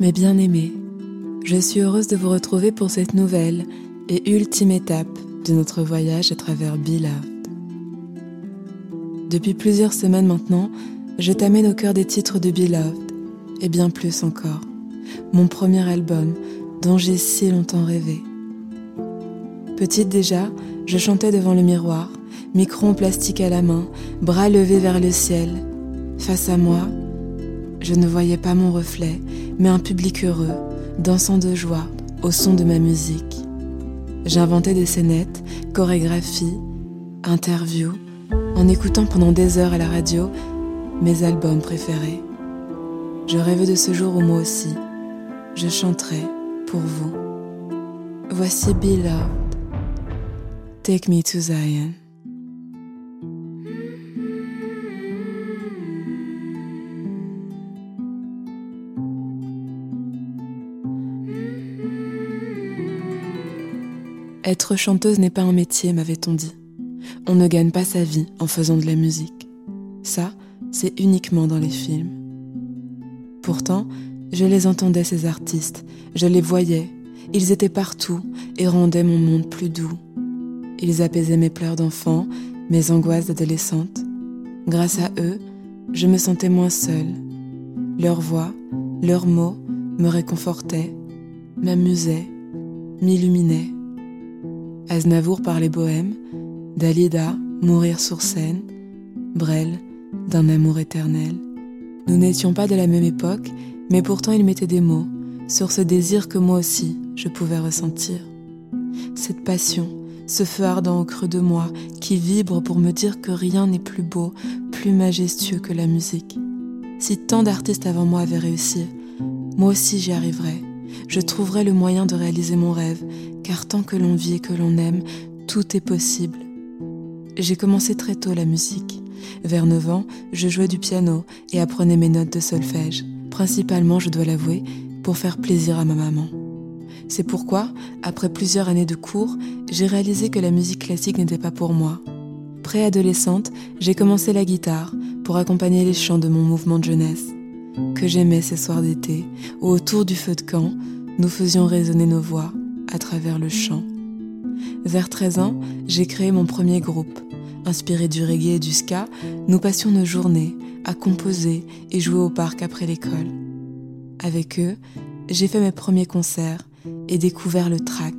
Mes bien-aimés, je suis heureuse de vous retrouver pour cette nouvelle et ultime étape de notre voyage à travers Beloved. Depuis plusieurs semaines maintenant, je t'amène au cœur des titres de Beloved et bien plus encore. Mon premier album dont j'ai si longtemps rêvé. Petite déjà, je chantais devant le miroir, micro en plastique à la main, bras levés vers le ciel. Face à moi, je ne voyais pas mon reflet, mais un public heureux, dansant de joie au son de ma musique. J'inventais des scénettes, chorégraphies, interviews, en écoutant pendant des heures à la radio mes albums préférés. Je rêvais de ce jour où moi aussi, je chanterai pour vous. Voici Beloved. Take me to Zion. Être chanteuse n'est pas un métier, m'avait-on dit. On ne gagne pas sa vie en faisant de la musique. Ça, c'est uniquement dans les films. Pourtant, je les entendais, ces artistes, je les voyais, ils étaient partout et rendaient mon monde plus doux. Ils apaisaient mes pleurs d'enfant, mes angoisses d'adolescente. Grâce à eux, je me sentais moins seule. Leurs voix, leurs mots me réconfortaient, m'amusaient, m'illuminaient. Aznavour parlait bohème, Dalida mourir sur scène, Brel d'un amour éternel. Nous n'étions pas de la même époque, mais pourtant il mettait des mots sur ce désir que moi aussi je pouvais ressentir. Cette passion, ce feu ardent au creux de moi qui vibre pour me dire que rien n'est plus beau, plus majestueux que la musique. Si tant d'artistes avant moi avaient réussi, moi aussi j'y arriverai. Je trouverai le moyen de réaliser mon rêve, car tant que l'on vit et que l'on aime, tout est possible. J'ai commencé très tôt la musique. Vers 9 ans, je jouais du piano et apprenais mes notes de solfège, principalement, je dois l'avouer, pour faire plaisir à ma maman. C'est pourquoi, après plusieurs années de cours, j'ai réalisé que la musique classique n'était pas pour moi. Préadolescente, j'ai commencé la guitare pour accompagner les chants de mon mouvement de jeunesse. Que j'aimais ces soirs d'été, où autour du feu de camp, nous faisions résonner nos voix à travers le chant. Vers 13 ans, j'ai créé mon premier groupe. Inspiré du reggae et du ska, nous passions nos journées à composer et jouer au parc après l'école. Avec eux, j'ai fait mes premiers concerts et découvert le track,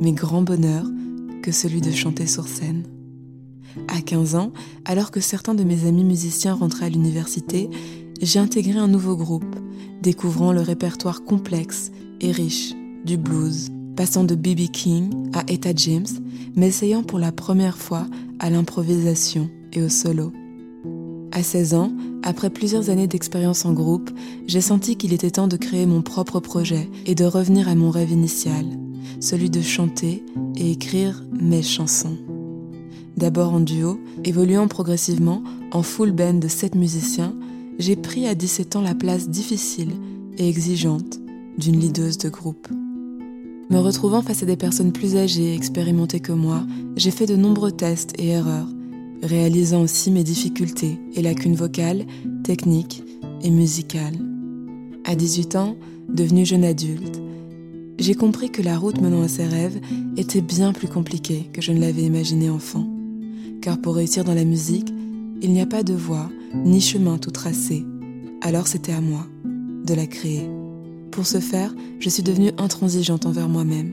mais grand bonheur que celui de chanter sur scène. À 15 ans, alors que certains de mes amis musiciens rentraient à l'université, j'ai intégré un nouveau groupe, découvrant le répertoire complexe et riche du blues, passant de B.B. King à Etta James, m'essayant pour la première fois à l'improvisation et au solo. À 16 ans, après plusieurs années d'expérience en groupe, j'ai senti qu'il était temps de créer mon propre projet et de revenir à mon rêve initial, celui de chanter et écrire mes chansons. D'abord en duo, évoluant progressivement en full band de 7 musiciens, j'ai pris à 17 ans la place difficile et exigeante d'une leaduse de groupe. Me retrouvant face à des personnes plus âgées et expérimentées que moi, j'ai fait de nombreux tests et erreurs, réalisant aussi mes difficultés et lacunes vocales, techniques et musicales. À 18 ans, devenue jeune adulte, j'ai compris que la route menant à ses rêves était bien plus compliquée que je ne l'avais imaginé enfant. Car pour réussir dans la musique, il n'y a pas de voie ni chemin tout tracé. Alors c'était à moi de la créer. Pour ce faire, je suis devenue intransigeante envers moi-même.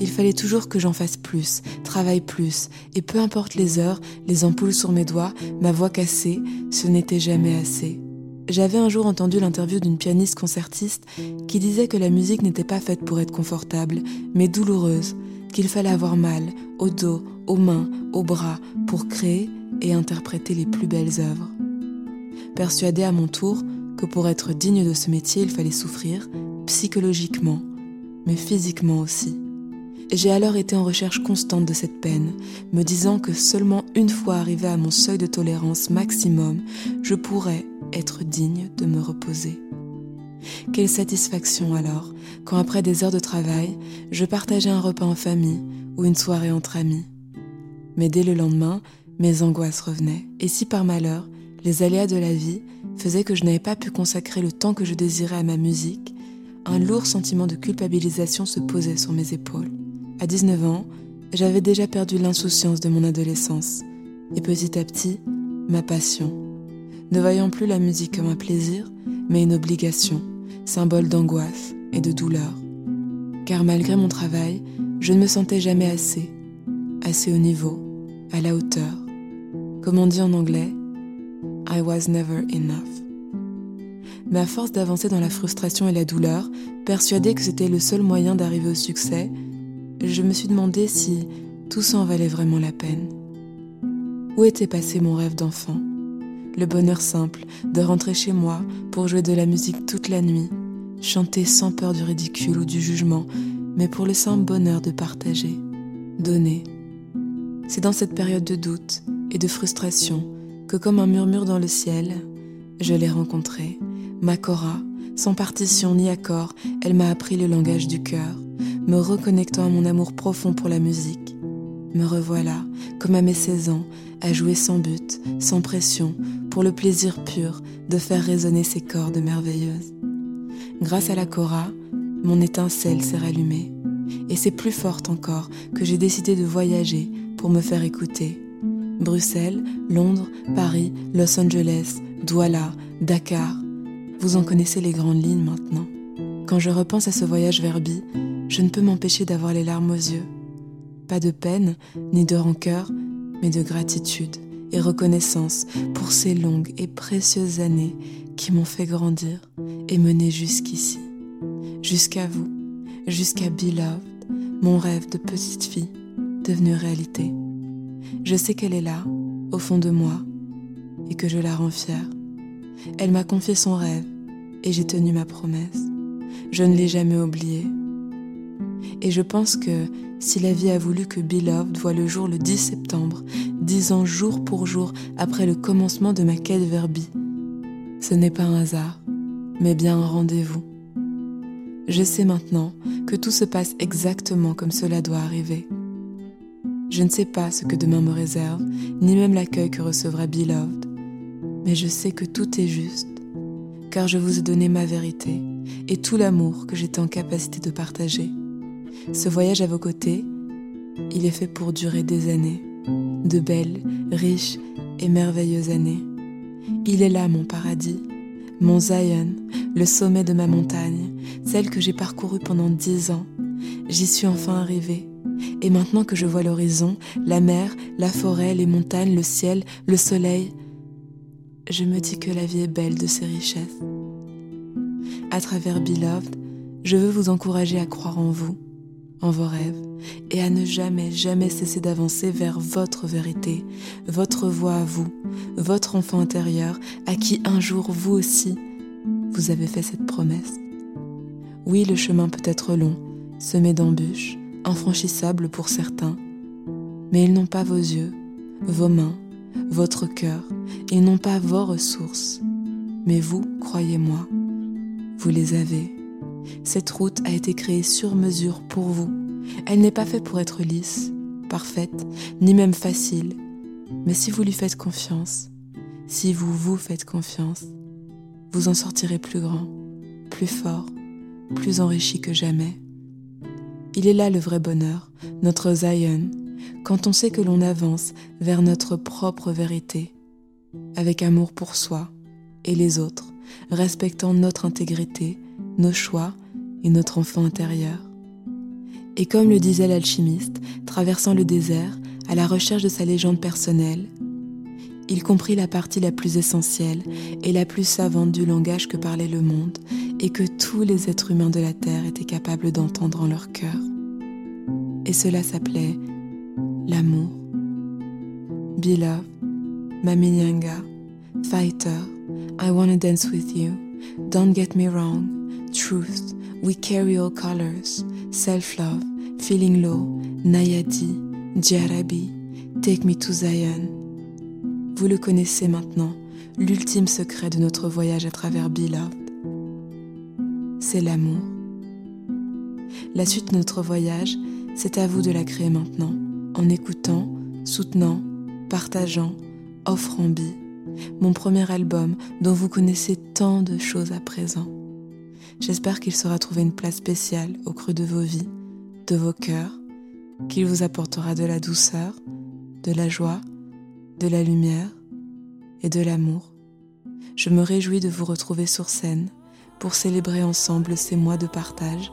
Il fallait toujours que j'en fasse plus, travaille plus, et peu importe les heures, les ampoules sur mes doigts, ma voix cassée, ce n'était jamais assez. J'avais un jour entendu l'interview d'une pianiste concertiste qui disait que la musique n'était pas faite pour être confortable, mais douloureuse, qu'il fallait avoir mal, au dos, aux mains, aux bras, pour créer et interpréter les plus belles œuvres. Persuadée à mon tour que pour être digne de ce métier, il fallait souffrir, psychologiquement, mais physiquement aussi. J'ai alors été en recherche constante de cette peine, me disant que seulement une fois arrivé à mon seuil de tolérance maximum, je pourrais être digne de me reposer. Quelle satisfaction alors, quand après des heures de travail, je partageais un repas en famille ou une soirée entre amis. Mais dès le lendemain, mes angoisses revenaient. Et si par malheur, les aléas de la vie faisaient que je n'avais pas pu consacrer le temps que je désirais à ma musique, un lourd sentiment de culpabilisation se posait sur mes épaules. À 19 ans, j'avais déjà perdu l'insouciance de mon adolescence, et petit à petit, ma passion, ne voyant plus la musique comme un plaisir, mais une obligation, symbole d'angoisse et de douleur. Car malgré mon travail, je ne me sentais jamais assez, assez au niveau, à la hauteur. Comme on dit en anglais, I was never enough. Mais à force d'avancer dans la frustration et la douleur, persuadée que c'était le seul moyen d'arriver au succès, je me suis demandé si tout ça en valait vraiment la peine. Où était passé mon rêve d'enfant? Le bonheur simple de rentrer chez moi pour jouer de la musique toute la nuit, chanter sans peur du ridicule ou du jugement, mais pour le simple bonheur de partager, donner. C'est dans cette période de doute et de frustration que comme un murmure dans le ciel, je l'ai rencontrée, ma Cora, sans partition ni accord, elle m'a appris le langage du cœur, me reconnectant à mon amour profond pour la musique. Me revoilà, comme à mes 16 ans, à jouer sans but, sans pression, pour le plaisir pur de faire résonner ces cordes merveilleuses. Grâce à la Cora, mon étincelle s'est rallumée, et c'est plus forte encore que j'ai décidé de voyager pour me faire écouter. Bruxelles, Londres, Paris, Los Angeles, Douala, Dakar. Vous en connaissez les grandes lignes maintenant. Quand je repense à ce voyage vers Bi, je ne peux m'empêcher d'avoir les larmes aux yeux. Pas de peine, ni de rancœur, mais de gratitude et reconnaissance pour ces longues et précieuses années qui m'ont fait grandir et mener jusqu'ici, jusqu'à vous, jusqu'à Beloved, mon rêve de petite fille devenu réalité. Je sais qu'elle est là, au fond de moi, et que je la rends fière. Elle m'a confié son rêve, et j'ai tenu ma promesse. Je ne l'ai jamais oubliée. Et je pense que si la vie a voulu que Beloved voit le jour le 10 septembre, dix ans jour pour jour après le commencement de ma quête vers Bi, ce n'est pas un hasard, mais bien un rendez-vous. Je sais maintenant que tout se passe exactement comme cela doit arriver. Je ne sais pas ce que demain me réserve, ni même l'accueil que recevra Beloved, mais je sais que tout est juste, car je vous ai donné ma vérité et tout l'amour que j'étais en capacité de partager. Ce voyage à vos côtés, il est fait pour durer des années, de belles, riches et merveilleuses années. Il est là mon paradis, mon Zion, le sommet de ma montagne, celle que j'ai parcourue pendant dix ans. J'y suis enfin arrivée. Et maintenant que je vois l'horizon, la mer, la forêt, les montagnes, le ciel, le soleil, je me dis que la vie est belle de ses richesses. À travers Beloved, je veux vous encourager à croire en vous, en vos rêves, et à ne jamais, jamais cesser d'avancer vers votre vérité, votre voix à vous, votre enfant intérieur, à qui un jour vous aussi, vous avez fait cette promesse. Oui, le chemin peut être long, semé d'embûches, infranchissable pour certains, mais ils n'ont pas vos yeux, vos mains, votre cœur, ils n'ont pas vos ressources. Mais vous, croyez-moi, vous les avez. Cette route a été créée sur mesure pour vous. Elle n'est pas faite pour être lisse, parfaite, ni même facile. Mais si vous lui faites confiance, si vous vous faites confiance, vous en sortirez plus grand, plus fort, plus enrichi que jamais. Il est là le vrai bonheur, notre Zion, quand on sait que l'on avance vers notre propre vérité, avec amour pour soi et les autres, respectant notre intégrité, nos choix et notre enfant intérieur. Et comme le disait l'alchimiste, traversant le désert à la recherche de sa légende personnelle, il comprit la partie la plus essentielle et la plus savante du langage que parlait le monde et que tous les êtres humains de la Terre étaient capables d'entendre en leur cœur. Et cela s'appelait l'amour. Beloved, Mami Nyanga, Fighter, I wanna dance with you, don't get me wrong, Truth, We carry all colors, Self-love, Feeling low, Nayadi, Jarabi, Take me to Zion. Vous le connaissez maintenant, l'ultime secret de notre voyage à travers Beloved. L'amour. La suite de notre voyage, c'est à vous de la créer maintenant, en écoutant, soutenant, partageant, offrant Bi, mon premier album dont vous connaissez tant de choses à présent. J'espère qu'il saura trouver une place spéciale au creux de vos vies, de vos cœurs, qu'il vous apportera de la douceur, de la joie, de la lumière et de l'amour. Je me réjouis de vous retrouver sur scène pour célébrer ensemble ces mois de partage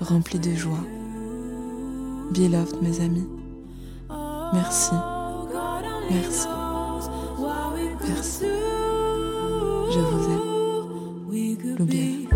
remplis de joie. Beloved, mes amis, merci, merci, merci. Je vous aime. L'oubliez